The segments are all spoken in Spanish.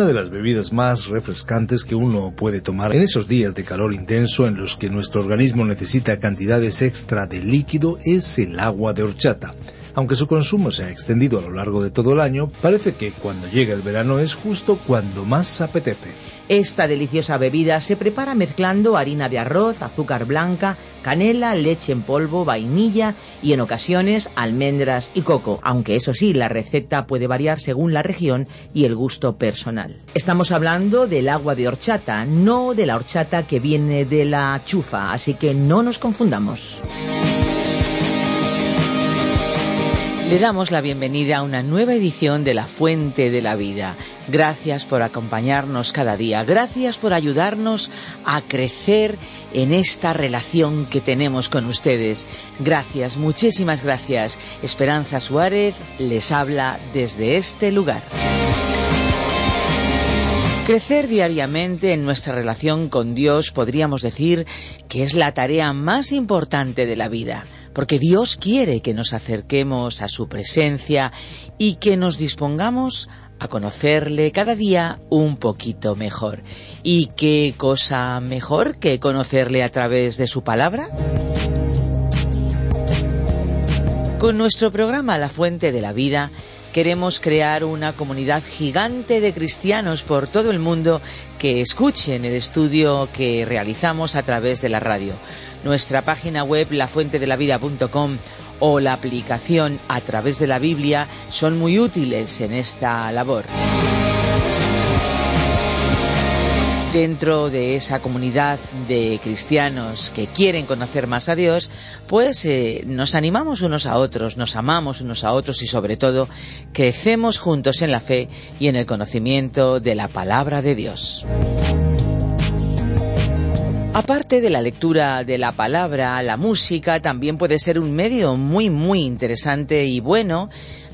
Una de las bebidas más refrescantes que uno puede tomar en esos días de calor intenso en los que nuestro organismo necesita cantidades extra de líquido es el agua de horchata. Aunque su consumo se ha extendido a lo largo de todo el año, parece que cuando llega el verano es justo cuando más apetece. Esta deliciosa bebida se prepara mezclando harina de arroz, azúcar blanca, canela, leche en polvo, vainilla y en ocasiones almendras y coco, aunque eso sí, la receta puede variar según la región y el gusto personal. Estamos hablando del agua de horchata, no de la horchata que viene de la chufa, así que no nos confundamos. Le damos la bienvenida a una nueva edición de La Fuente de la Vida. Gracias por acompañarnos cada día. Gracias por ayudarnos a crecer en esta relación que tenemos con ustedes. Gracias, muchísimas gracias. Esperanza Suárez les habla desde este lugar. Crecer diariamente en nuestra relación con Dios podríamos decir que es la tarea más importante de la vida porque Dios quiere que nos acerquemos a su presencia y que nos dispongamos a conocerle cada día un poquito mejor. ¿Y qué cosa mejor que conocerle a través de su palabra? Con nuestro programa La Fuente de la Vida queremos crear una comunidad gigante de cristianos por todo el mundo que escuchen el estudio que realizamos a través de la radio nuestra página web lafuentedelavida.com o la aplicación a través de la Biblia son muy útiles en esta labor. Dentro de esa comunidad de cristianos que quieren conocer más a Dios, pues eh, nos animamos unos a otros, nos amamos unos a otros y sobre todo crecemos juntos en la fe y en el conocimiento de la palabra de Dios. Aparte de la lectura de la palabra, la música también puede ser un medio muy muy interesante y bueno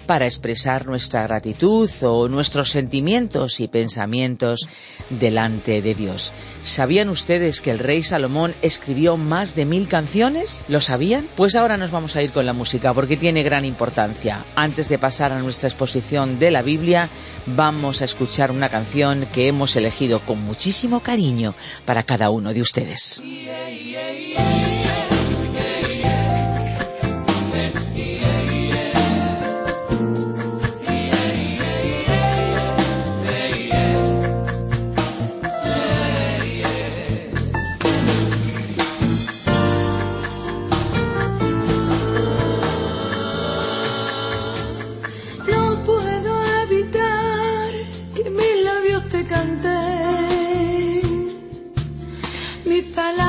para expresar nuestra gratitud o nuestros sentimientos y pensamientos delante de Dios. ¿Sabían ustedes que el rey Salomón escribió más de mil canciones? ¿Lo sabían? Pues ahora nos vamos a ir con la música porque tiene gran importancia. Antes de pasar a nuestra exposición de la Biblia, vamos a escuchar una canción que hemos elegido con muchísimo cariño para cada uno de ustedes.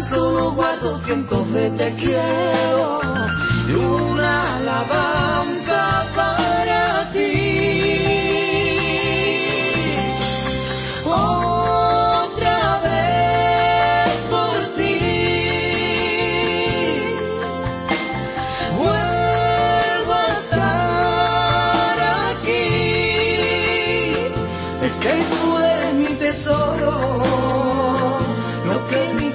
tan solo guardo cientos de te quiero y una alabanza para ti. Otra vez por ti. Vuelvo a estar aquí. Es que tú eres mi tesoro. Lo que mi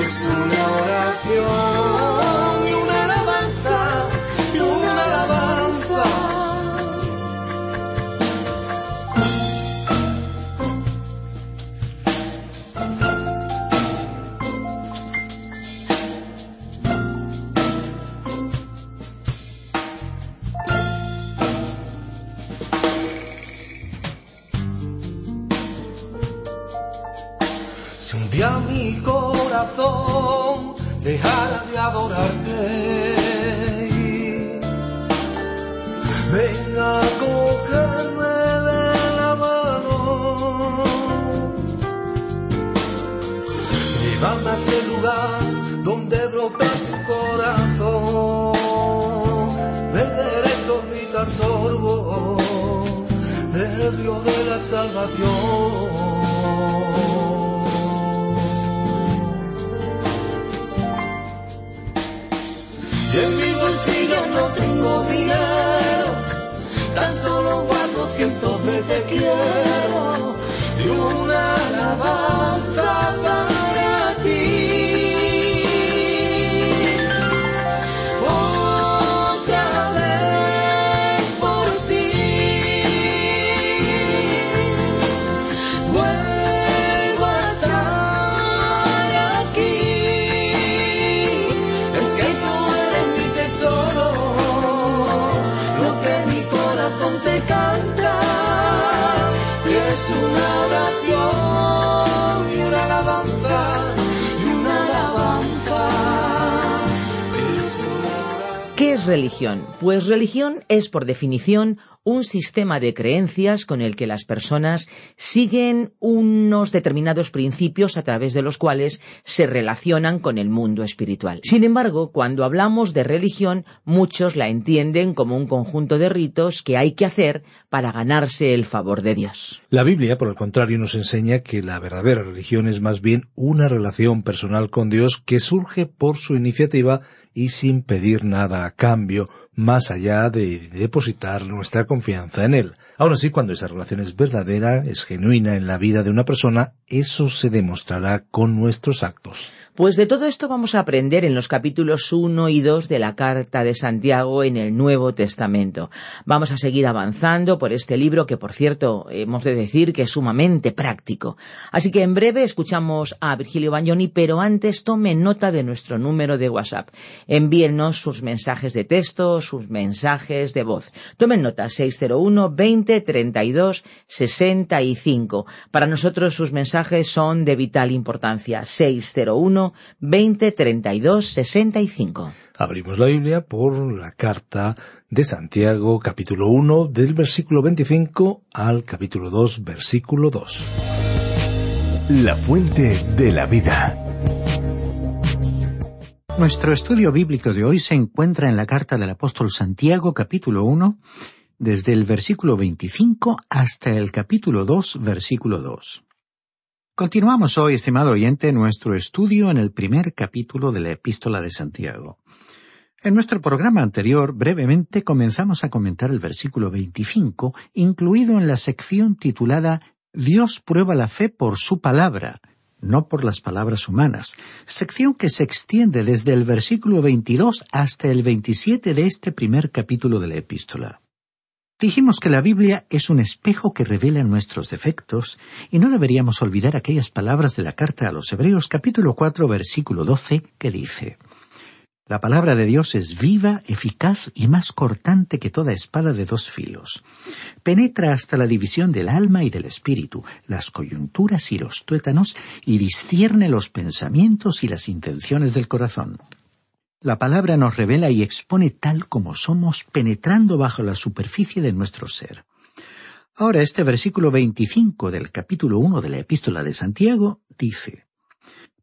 Es a ese lugar donde brota tu corazón. Beberé sorbito a sorbo del río de la salvación. Y en mi bolsillo no tengo dinero, tan solo guardo cientos de te quiero y una alabanza para es una oración religión? Pues religión es, por definición, un sistema de creencias con el que las personas siguen unos determinados principios a través de los cuales se relacionan con el mundo espiritual. Sin embargo, cuando hablamos de religión, muchos la entienden como un conjunto de ritos que hay que hacer para ganarse el favor de Dios. La Biblia, por el contrario, nos enseña que la verdadera religión es más bien una relación personal con Dios que surge por su iniciativa y sin pedir nada a cambio, más allá de depositar nuestra confianza en Él. Aún así, cuando esa relación es verdadera, es genuina en la vida de una persona, eso se demostrará con nuestros actos. Pues de todo esto vamos a aprender en los capítulos 1 y 2 de la Carta de Santiago en el Nuevo Testamento. Vamos a seguir avanzando por este libro que, por cierto, hemos de decir que es sumamente práctico. Así que en breve escuchamos a Virgilio Bagnoni, pero antes tomen nota de nuestro número de WhatsApp. Envíennos sus mensajes de texto, sus mensajes de voz. Tomen nota 601 20 32 65. Para nosotros sus mensajes son de vital importancia. 601 20 32 65. Abrimos la Biblia por la carta de Santiago, capítulo 1, del versículo 25 al capítulo 2, versículo 2. La fuente de la vida. Nuestro estudio bíblico de hoy se encuentra en la carta del apóstol Santiago capítulo 1, desde el versículo 25 hasta el capítulo 2, versículo 2. Continuamos hoy, estimado oyente, nuestro estudio en el primer capítulo de la epístola de Santiago. En nuestro programa anterior, brevemente comenzamos a comentar el versículo 25, incluido en la sección titulada Dios prueba la fe por su palabra, no por las palabras humanas, sección que se extiende desde el versículo 22 hasta el 27 de este primer capítulo de la epístola. Dijimos que la Biblia es un espejo que revela nuestros defectos, y no deberíamos olvidar aquellas palabras de la carta a los Hebreos capítulo 4 versículo 12 que dice La palabra de Dios es viva, eficaz y más cortante que toda espada de dos filos. Penetra hasta la división del alma y del espíritu, las coyunturas y los tuétanos, y discierne los pensamientos y las intenciones del corazón. La palabra nos revela y expone tal como somos, penetrando bajo la superficie de nuestro ser. Ahora este versículo 25 del capítulo 1 de la epístola de Santiago dice,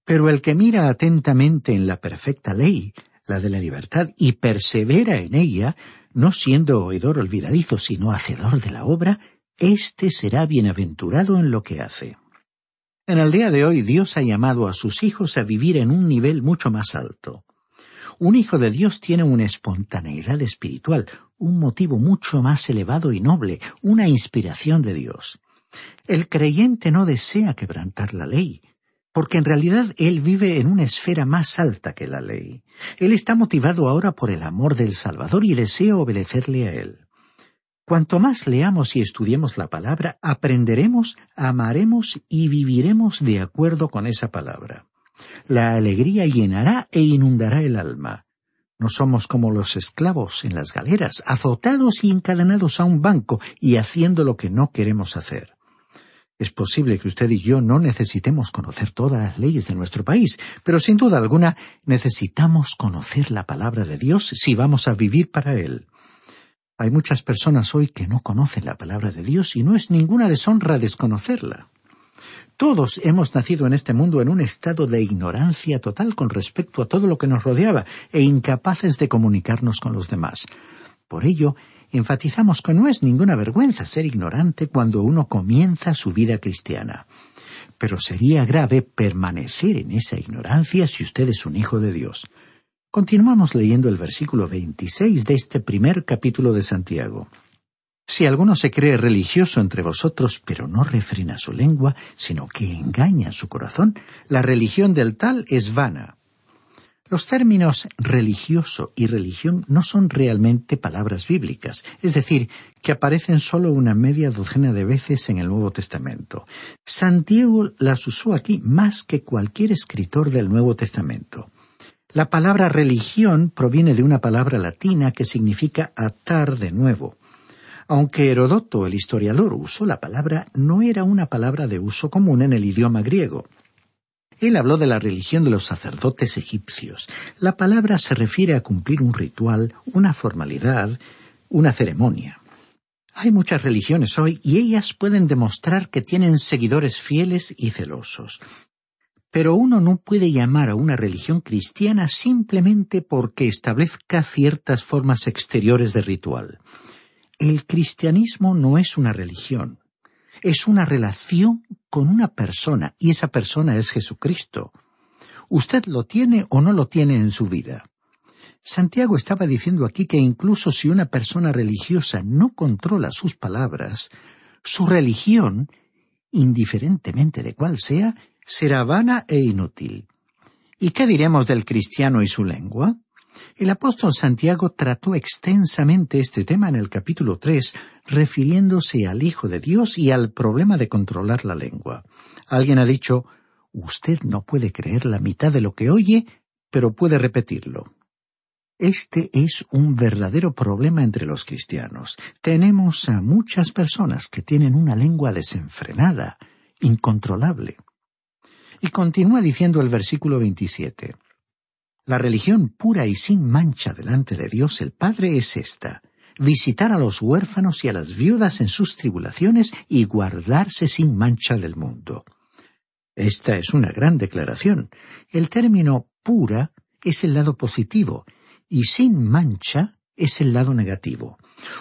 Pero el que mira atentamente en la perfecta ley, la de la libertad, y persevera en ella, no siendo oidor olvidadizo, sino hacedor de la obra, éste será bienaventurado en lo que hace. En el día de hoy Dios ha llamado a sus hijos a vivir en un nivel mucho más alto. Un hijo de Dios tiene una espontaneidad espiritual, un motivo mucho más elevado y noble, una inspiración de Dios. El creyente no desea quebrantar la ley, porque en realidad él vive en una esfera más alta que la ley. Él está motivado ahora por el amor del Salvador y desea obedecerle a él. Cuanto más leamos y estudiemos la palabra, aprenderemos, amaremos y viviremos de acuerdo con esa palabra. La alegría llenará e inundará el alma. No somos como los esclavos en las galeras, azotados y encadenados a un banco y haciendo lo que no queremos hacer. Es posible que usted y yo no necesitemos conocer todas las leyes de nuestro país, pero sin duda alguna necesitamos conocer la palabra de Dios si vamos a vivir para Él. Hay muchas personas hoy que no conocen la palabra de Dios y no es ninguna deshonra desconocerla. Todos hemos nacido en este mundo en un estado de ignorancia total con respecto a todo lo que nos rodeaba e incapaces de comunicarnos con los demás. Por ello, enfatizamos que no es ninguna vergüenza ser ignorante cuando uno comienza su vida cristiana. Pero sería grave permanecer en esa ignorancia si usted es un hijo de Dios. Continuamos leyendo el versículo 26 de este primer capítulo de Santiago. Si alguno se cree religioso entre vosotros, pero no refrena su lengua, sino que engaña su corazón, la religión del tal es vana. Los términos religioso y religión no son realmente palabras bíblicas, es decir, que aparecen solo una media docena de veces en el Nuevo Testamento. Santiago las usó aquí más que cualquier escritor del Nuevo Testamento. La palabra religión proviene de una palabra latina que significa atar de nuevo. Aunque Herodoto, el historiador, usó la palabra, no era una palabra de uso común en el idioma griego. Él habló de la religión de los sacerdotes egipcios. La palabra se refiere a cumplir un ritual, una formalidad, una ceremonia. Hay muchas religiones hoy y ellas pueden demostrar que tienen seguidores fieles y celosos. Pero uno no puede llamar a una religión cristiana simplemente porque establezca ciertas formas exteriores de ritual. El cristianismo no es una religión, es una relación con una persona y esa persona es Jesucristo. Usted lo tiene o no lo tiene en su vida. Santiago estaba diciendo aquí que incluso si una persona religiosa no controla sus palabras, su religión, indiferentemente de cuál sea, será vana e inútil. ¿Y qué diremos del cristiano y su lengua? El apóstol Santiago trató extensamente este tema en el capítulo tres, refiriéndose al Hijo de Dios y al problema de controlar la lengua. Alguien ha dicho Usted no puede creer la mitad de lo que oye, pero puede repetirlo. Este es un verdadero problema entre los cristianos. Tenemos a muchas personas que tienen una lengua desenfrenada, incontrolable. Y continúa diciendo el versículo 27. La religión pura y sin mancha delante de Dios el Padre es esta, visitar a los huérfanos y a las viudas en sus tribulaciones y guardarse sin mancha del mundo. Esta es una gran declaración. El término pura es el lado positivo y sin mancha es el lado negativo.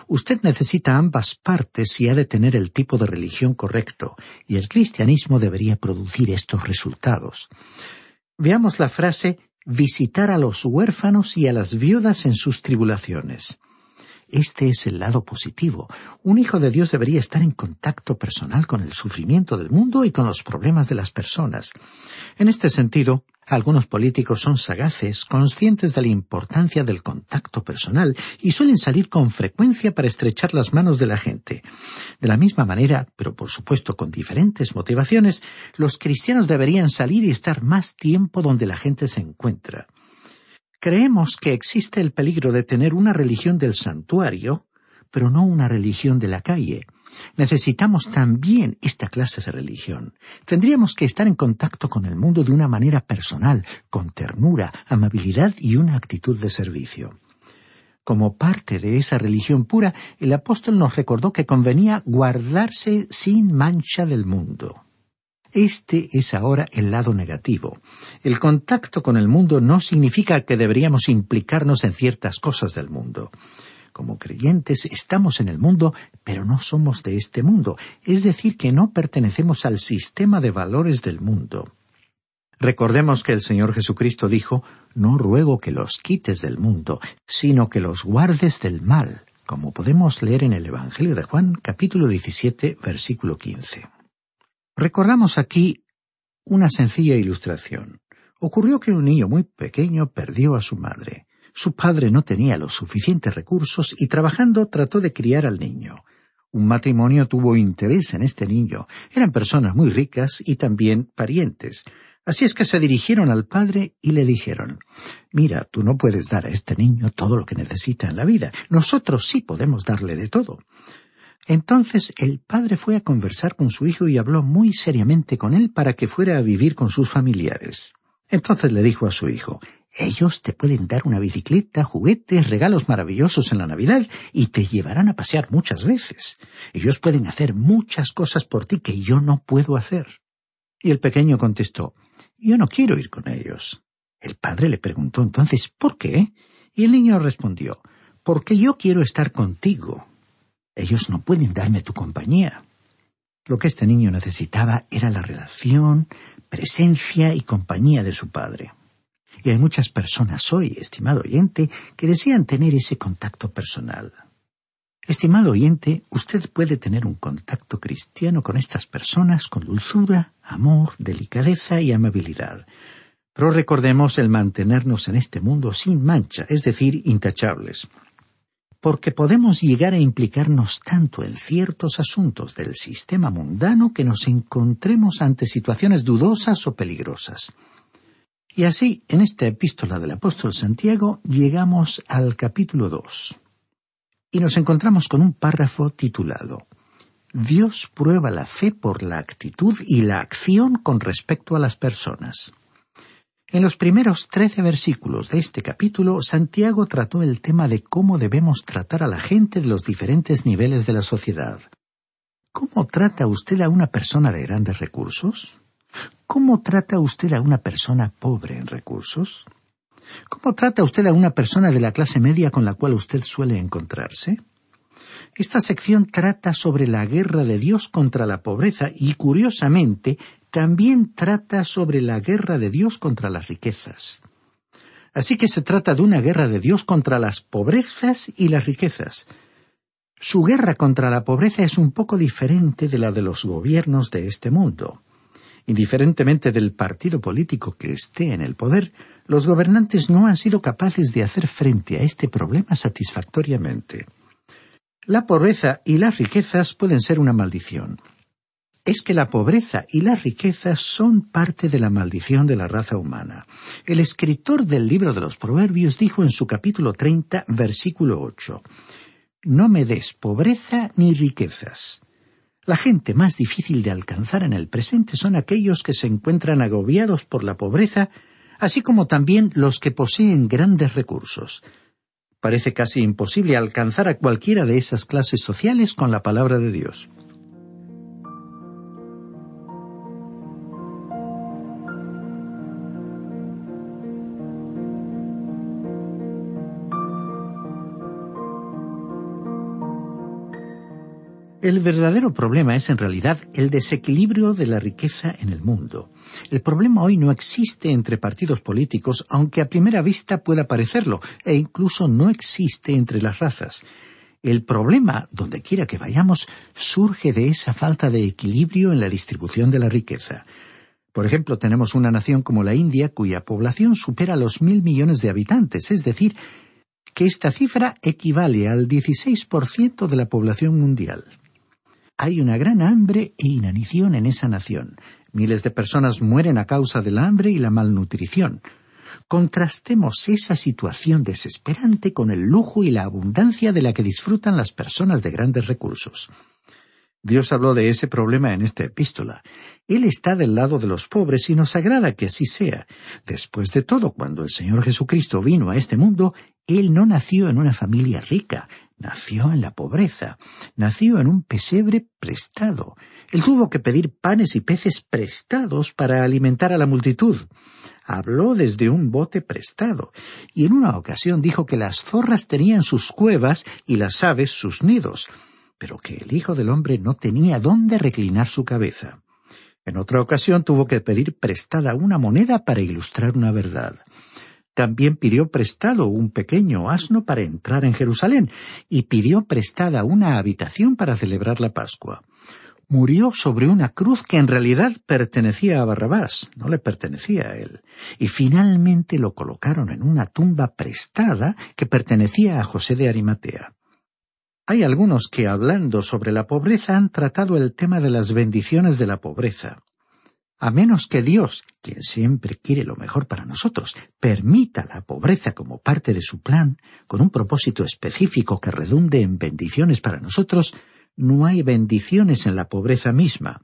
Usted necesita ambas partes y ha de tener el tipo de religión correcto, y el cristianismo debería producir estos resultados. Veamos la frase visitar a los huérfanos y a las viudas en sus tribulaciones. Este es el lado positivo. Un hijo de Dios debería estar en contacto personal con el sufrimiento del mundo y con los problemas de las personas. En este sentido, algunos políticos son sagaces, conscientes de la importancia del contacto personal y suelen salir con frecuencia para estrechar las manos de la gente. De la misma manera, pero por supuesto con diferentes motivaciones, los cristianos deberían salir y estar más tiempo donde la gente se encuentra. Creemos que existe el peligro de tener una religión del santuario, pero no una religión de la calle. Necesitamos también esta clase de religión. Tendríamos que estar en contacto con el mundo de una manera personal, con ternura, amabilidad y una actitud de servicio. Como parte de esa religión pura, el apóstol nos recordó que convenía guardarse sin mancha del mundo. Este es ahora el lado negativo. El contacto con el mundo no significa que deberíamos implicarnos en ciertas cosas del mundo. Como creyentes estamos en el mundo, pero no somos de este mundo, es decir, que no pertenecemos al sistema de valores del mundo. Recordemos que el Señor Jesucristo dijo, No ruego que los quites del mundo, sino que los guardes del mal, como podemos leer en el Evangelio de Juan capítulo 17 versículo 15. Recordamos aquí una sencilla ilustración. Ocurrió que un niño muy pequeño perdió a su madre. Su padre no tenía los suficientes recursos y trabajando trató de criar al niño. Un matrimonio tuvo interés en este niño. Eran personas muy ricas y también parientes. Así es que se dirigieron al padre y le dijeron Mira, tú no puedes dar a este niño todo lo que necesita en la vida. Nosotros sí podemos darle de todo. Entonces el padre fue a conversar con su hijo y habló muy seriamente con él para que fuera a vivir con sus familiares. Entonces le dijo a su hijo, ellos te pueden dar una bicicleta, juguetes, regalos maravillosos en la Navidad y te llevarán a pasear muchas veces. Ellos pueden hacer muchas cosas por ti que yo no puedo hacer. Y el pequeño contestó, yo no quiero ir con ellos. El padre le preguntó entonces, ¿por qué? Y el niño respondió, porque yo quiero estar contigo. Ellos no pueden darme tu compañía. Lo que este niño necesitaba era la relación, presencia y compañía de su padre. Y hay muchas personas hoy, estimado oyente, que desean tener ese contacto personal. Estimado oyente, usted puede tener un contacto cristiano con estas personas con dulzura, amor, delicadeza y amabilidad. Pero recordemos el mantenernos en este mundo sin mancha, es decir, intachables porque podemos llegar a implicarnos tanto en ciertos asuntos del sistema mundano que nos encontremos ante situaciones dudosas o peligrosas. Y así, en esta epístola del apóstol Santiago, llegamos al capítulo 2. Y nos encontramos con un párrafo titulado Dios prueba la fe por la actitud y la acción con respecto a las personas. En los primeros trece versículos de este capítulo, Santiago trató el tema de cómo debemos tratar a la gente de los diferentes niveles de la sociedad. ¿Cómo trata usted a una persona de grandes recursos? ¿Cómo trata usted a una persona pobre en recursos? ¿Cómo trata usted a una persona de la clase media con la cual usted suele encontrarse? Esta sección trata sobre la guerra de Dios contra la pobreza y, curiosamente, también trata sobre la guerra de Dios contra las riquezas. Así que se trata de una guerra de Dios contra las pobrezas y las riquezas. Su guerra contra la pobreza es un poco diferente de la de los gobiernos de este mundo. Indiferentemente del partido político que esté en el poder, los gobernantes no han sido capaces de hacer frente a este problema satisfactoriamente. La pobreza y las riquezas pueden ser una maldición es que la pobreza y la riqueza son parte de la maldición de la raza humana. El escritor del libro de los Proverbios dijo en su capítulo 30, versículo 8, No me des pobreza ni riquezas. La gente más difícil de alcanzar en el presente son aquellos que se encuentran agobiados por la pobreza, así como también los que poseen grandes recursos. Parece casi imposible alcanzar a cualquiera de esas clases sociales con la palabra de Dios. El verdadero problema es en realidad el desequilibrio de la riqueza en el mundo. El problema hoy no existe entre partidos políticos, aunque a primera vista pueda parecerlo, e incluso no existe entre las razas. El problema, donde quiera que vayamos, surge de esa falta de equilibrio en la distribución de la riqueza. Por ejemplo, tenemos una nación como la India cuya población supera los mil millones de habitantes, es decir, que esta cifra equivale al 16% de la población mundial. Hay una gran hambre e inanición en esa nación. Miles de personas mueren a causa del hambre y la malnutrición. Contrastemos esa situación desesperante con el lujo y la abundancia de la que disfrutan las personas de grandes recursos. Dios habló de ese problema en esta epístola. Él está del lado de los pobres y nos agrada que así sea. Después de todo, cuando el Señor Jesucristo vino a este mundo, Él no nació en una familia rica, Nació en la pobreza, nació en un pesebre prestado. Él tuvo que pedir panes y peces prestados para alimentar a la multitud. Habló desde un bote prestado, y en una ocasión dijo que las zorras tenían sus cuevas y las aves sus nidos, pero que el Hijo del Hombre no tenía dónde reclinar su cabeza. En otra ocasión tuvo que pedir prestada una moneda para ilustrar una verdad. También pidió prestado un pequeño asno para entrar en Jerusalén y pidió prestada una habitación para celebrar la Pascua. Murió sobre una cruz que en realidad pertenecía a Barrabás, no le pertenecía a él, y finalmente lo colocaron en una tumba prestada que pertenecía a José de Arimatea. Hay algunos que, hablando sobre la pobreza, han tratado el tema de las bendiciones de la pobreza a menos que Dios, quien siempre quiere lo mejor para nosotros, permita la pobreza como parte de su plan, con un propósito específico que redunde en bendiciones para nosotros, no hay bendiciones en la pobreza misma.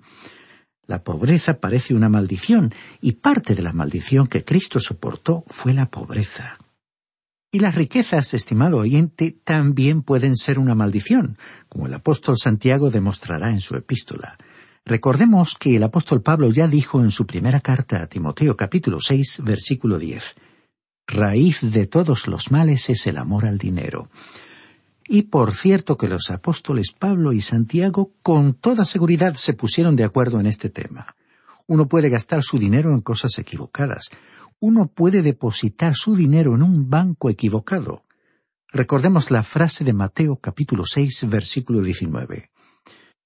La pobreza parece una maldición, y parte de la maldición que Cristo soportó fue la pobreza. Y las riquezas, estimado oyente, también pueden ser una maldición, como el apóstol Santiago demostrará en su epístola. Recordemos que el apóstol Pablo ya dijo en su primera carta a Timoteo capítulo seis versículo diez Raíz de todos los males es el amor al dinero. Y por cierto que los apóstoles Pablo y Santiago con toda seguridad se pusieron de acuerdo en este tema. Uno puede gastar su dinero en cosas equivocadas. Uno puede depositar su dinero en un banco equivocado. Recordemos la frase de Mateo capítulo seis versículo diecinueve.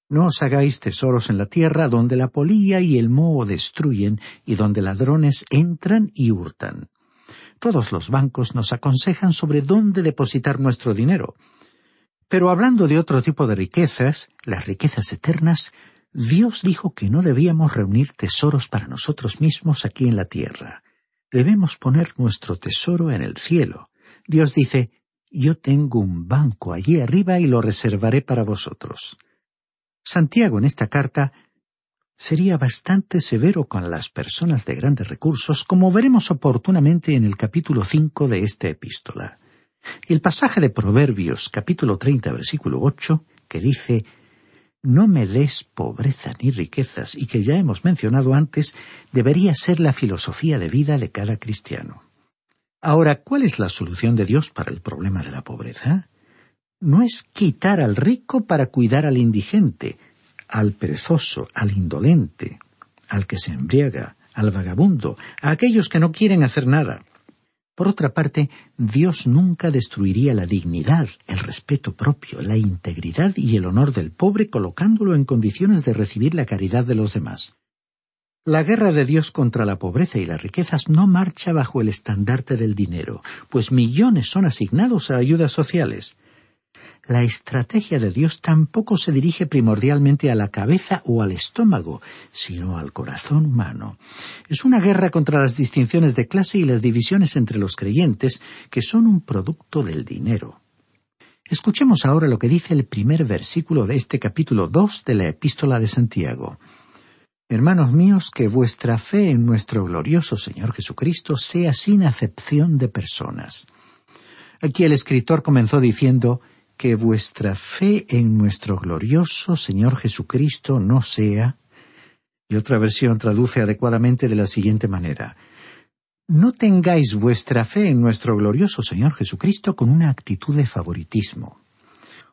No os hagáis tesoros en la tierra donde la polilla y el moho destruyen y donde ladrones entran y hurtan. Todos los bancos nos aconsejan sobre dónde depositar nuestro dinero. Pero hablando de otro tipo de riquezas, las riquezas eternas, Dios dijo que no debíamos reunir tesoros para nosotros mismos aquí en la tierra. Debemos poner nuestro tesoro en el cielo. Dios dice, yo tengo un banco allí arriba y lo reservaré para vosotros. Santiago en esta carta sería bastante severo con las personas de grandes recursos, como veremos oportunamente en el capítulo cinco de esta epístola. El pasaje de Proverbios capítulo treinta versículo ocho, que dice No me des pobreza ni riquezas, y que ya hemos mencionado antes, debería ser la filosofía de vida de cada cristiano. Ahora, ¿cuál es la solución de Dios para el problema de la pobreza? No es quitar al rico para cuidar al indigente, al perezoso, al indolente, al que se embriaga, al vagabundo, a aquellos que no quieren hacer nada. Por otra parte, Dios nunca destruiría la dignidad, el respeto propio, la integridad y el honor del pobre colocándolo en condiciones de recibir la caridad de los demás. La guerra de Dios contra la pobreza y las riquezas no marcha bajo el estandarte del dinero, pues millones son asignados a ayudas sociales la estrategia de Dios tampoco se dirige primordialmente a la cabeza o al estómago, sino al corazón humano. Es una guerra contra las distinciones de clase y las divisiones entre los creyentes, que son un producto del dinero. Escuchemos ahora lo que dice el primer versículo de este capítulo dos de la epístola de Santiago. Hermanos míos, que vuestra fe en nuestro glorioso Señor Jesucristo sea sin acepción de personas. Aquí el escritor comenzó diciendo que vuestra fe en nuestro glorioso Señor Jesucristo no sea. Y otra versión traduce adecuadamente de la siguiente manera. No tengáis vuestra fe en nuestro glorioso Señor Jesucristo con una actitud de favoritismo.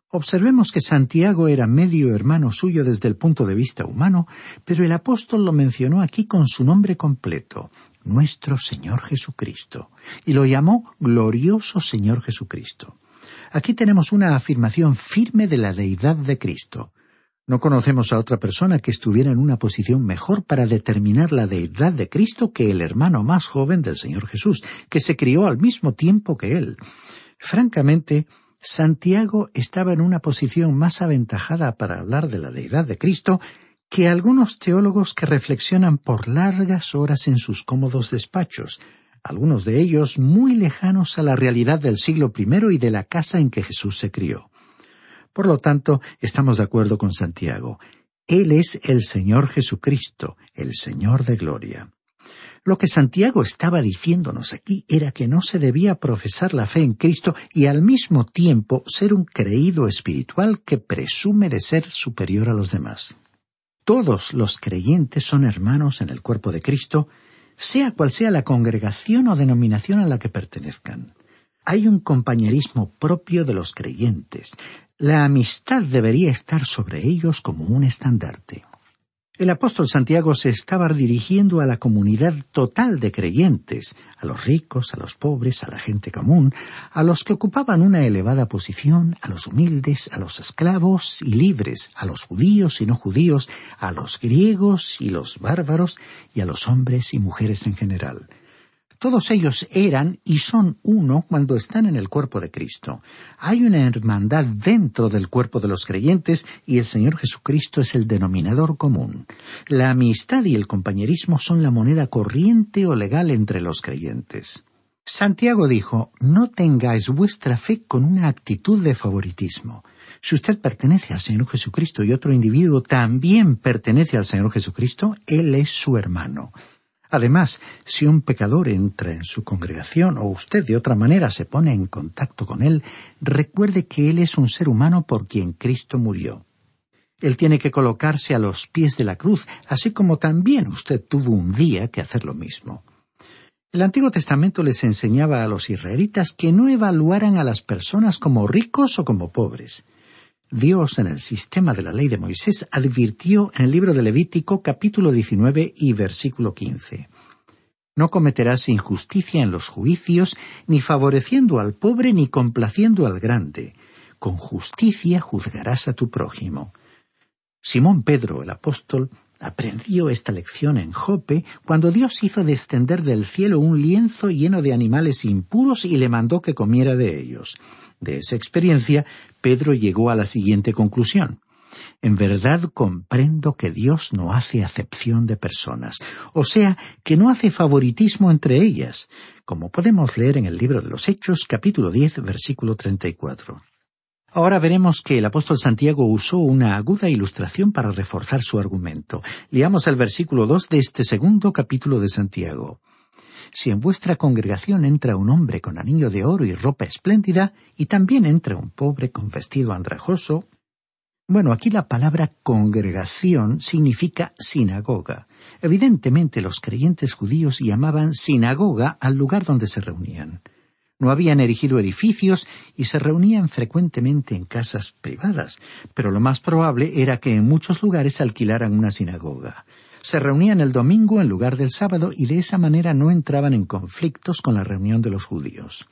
Observemos que Santiago era medio hermano suyo desde el punto de vista humano, pero el apóstol lo mencionó aquí con su nombre completo, nuestro Señor Jesucristo, y lo llamó glorioso Señor Jesucristo. Aquí tenemos una afirmación firme de la deidad de Cristo. No conocemos a otra persona que estuviera en una posición mejor para determinar la deidad de Cristo que el hermano más joven del Señor Jesús, que se crió al mismo tiempo que él. Francamente, Santiago estaba en una posición más aventajada para hablar de la deidad de Cristo que algunos teólogos que reflexionan por largas horas en sus cómodos despachos, algunos de ellos muy lejanos a la realidad del siglo I y de la casa en que Jesús se crió. Por lo tanto, estamos de acuerdo con Santiago. Él es el Señor Jesucristo, el Señor de gloria. Lo que Santiago estaba diciéndonos aquí era que no se debía profesar la fe en Cristo y al mismo tiempo ser un creído espiritual que presume de ser superior a los demás. Todos los creyentes son hermanos en el cuerpo de Cristo sea cual sea la congregación o denominación a la que pertenezcan. Hay un compañerismo propio de los creyentes. La amistad debería estar sobre ellos como un estandarte. El apóstol Santiago se estaba dirigiendo a la comunidad total de creyentes, a los ricos, a los pobres, a la gente común, a los que ocupaban una elevada posición, a los humildes, a los esclavos y libres, a los judíos y no judíos, a los griegos y los bárbaros, y a los hombres y mujeres en general. Todos ellos eran y son uno cuando están en el cuerpo de Cristo. Hay una hermandad dentro del cuerpo de los creyentes y el Señor Jesucristo es el denominador común. La amistad y el compañerismo son la moneda corriente o legal entre los creyentes. Santiago dijo, no tengáis vuestra fe con una actitud de favoritismo. Si usted pertenece al Señor Jesucristo y otro individuo también pertenece al Señor Jesucristo, Él es su hermano. Además, si un pecador entra en su congregación o usted de otra manera se pone en contacto con él, recuerde que Él es un ser humano por quien Cristo murió. Él tiene que colocarse a los pies de la cruz, así como también usted tuvo un día que hacer lo mismo. El Antiguo Testamento les enseñaba a los israelitas que no evaluaran a las personas como ricos o como pobres. Dios en el sistema de la ley de Moisés advirtió en el libro de Levítico capítulo 19 y versículo 15. No cometerás injusticia en los juicios, ni favoreciendo al pobre ni complaciendo al grande. Con justicia juzgarás a tu prójimo. Simón Pedro, el apóstol, Aprendió esta lección en Jope cuando Dios hizo descender del cielo un lienzo lleno de animales impuros y le mandó que comiera de ellos. De esa experiencia, Pedro llegó a la siguiente conclusión. En verdad comprendo que Dios no hace acepción de personas, o sea, que no hace favoritismo entre ellas, como podemos leer en el libro de los Hechos capítulo 10 versículo 34. Ahora veremos que el apóstol Santiago usó una aguda ilustración para reforzar su argumento. Leamos el versículo dos de este segundo capítulo de Santiago. Si en vuestra congregación entra un hombre con anillo de oro y ropa espléndida, y también entra un pobre con vestido andrajoso. Bueno, aquí la palabra congregación significa sinagoga. Evidentemente los creyentes judíos llamaban sinagoga al lugar donde se reunían. No habían erigido edificios y se reunían frecuentemente en casas privadas, pero lo más probable era que en muchos lugares alquilaran una sinagoga. Se reunían el domingo en lugar del sábado y de esa manera no entraban en conflictos con la reunión de los judíos.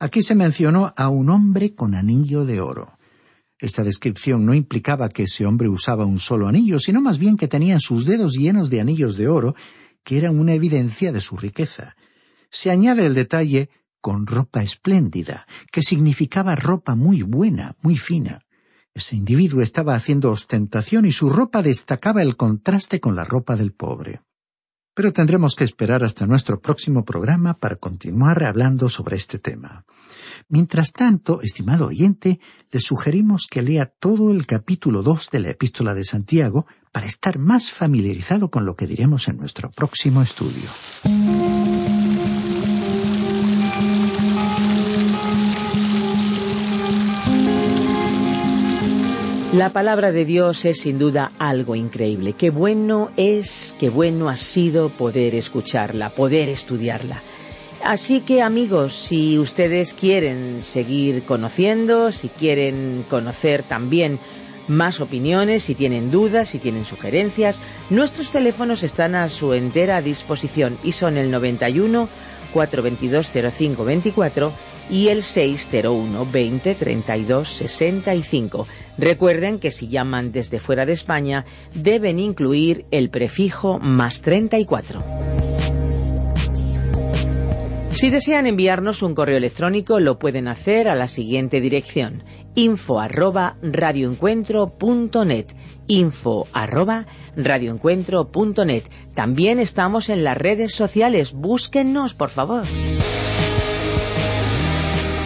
Aquí se mencionó a un hombre con anillo de oro. Esta descripción no implicaba que ese hombre usaba un solo anillo, sino más bien que tenía sus dedos llenos de anillos de oro, que eran una evidencia de su riqueza. Se añade el detalle con ropa espléndida, que significaba ropa muy buena, muy fina. Ese individuo estaba haciendo ostentación y su ropa destacaba el contraste con la ropa del pobre. Pero tendremos que esperar hasta nuestro próximo programa para continuar hablando sobre este tema. Mientras tanto, estimado oyente, le sugerimos que lea todo el capítulo dos de la Epístola de Santiago para estar más familiarizado con lo que diremos en nuestro próximo estudio. La palabra de Dios es sin duda algo increíble. Qué bueno es, qué bueno ha sido poder escucharla, poder estudiarla. Así que amigos, si ustedes quieren seguir conociendo, si quieren conocer también más opiniones, si tienen dudas, si tienen sugerencias, nuestros teléfonos están a su entera disposición y son el 91 422 0524 y el 601 20 32 65. Recuerden que si llaman desde fuera de España deben incluir el prefijo más 34. Si desean enviarnos un correo electrónico lo pueden hacer a la siguiente dirección. Info radioencuentro.net También estamos en las redes sociales, búsquennos por favor.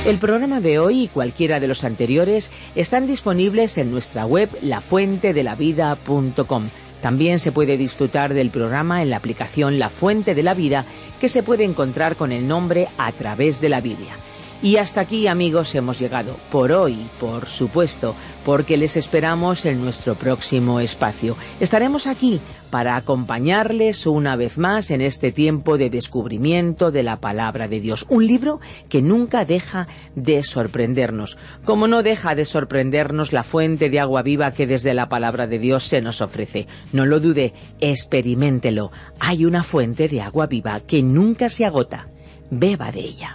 El programa de hoy y cualquiera de los anteriores están disponibles en nuestra web lafuentedelavida.com. También se puede disfrutar del programa en la aplicación La Fuente de la Vida que se puede encontrar con el nombre A través de la Biblia. Y hasta aquí amigos hemos llegado, por hoy, por supuesto, porque les esperamos en nuestro próximo espacio. Estaremos aquí para acompañarles una vez más en este tiempo de descubrimiento de la palabra de Dios. Un libro que nunca deja de sorprendernos, como no deja de sorprendernos la fuente de agua viva que desde la palabra de Dios se nos ofrece. No lo dude, experimentelo. Hay una fuente de agua viva que nunca se agota. Beba de ella.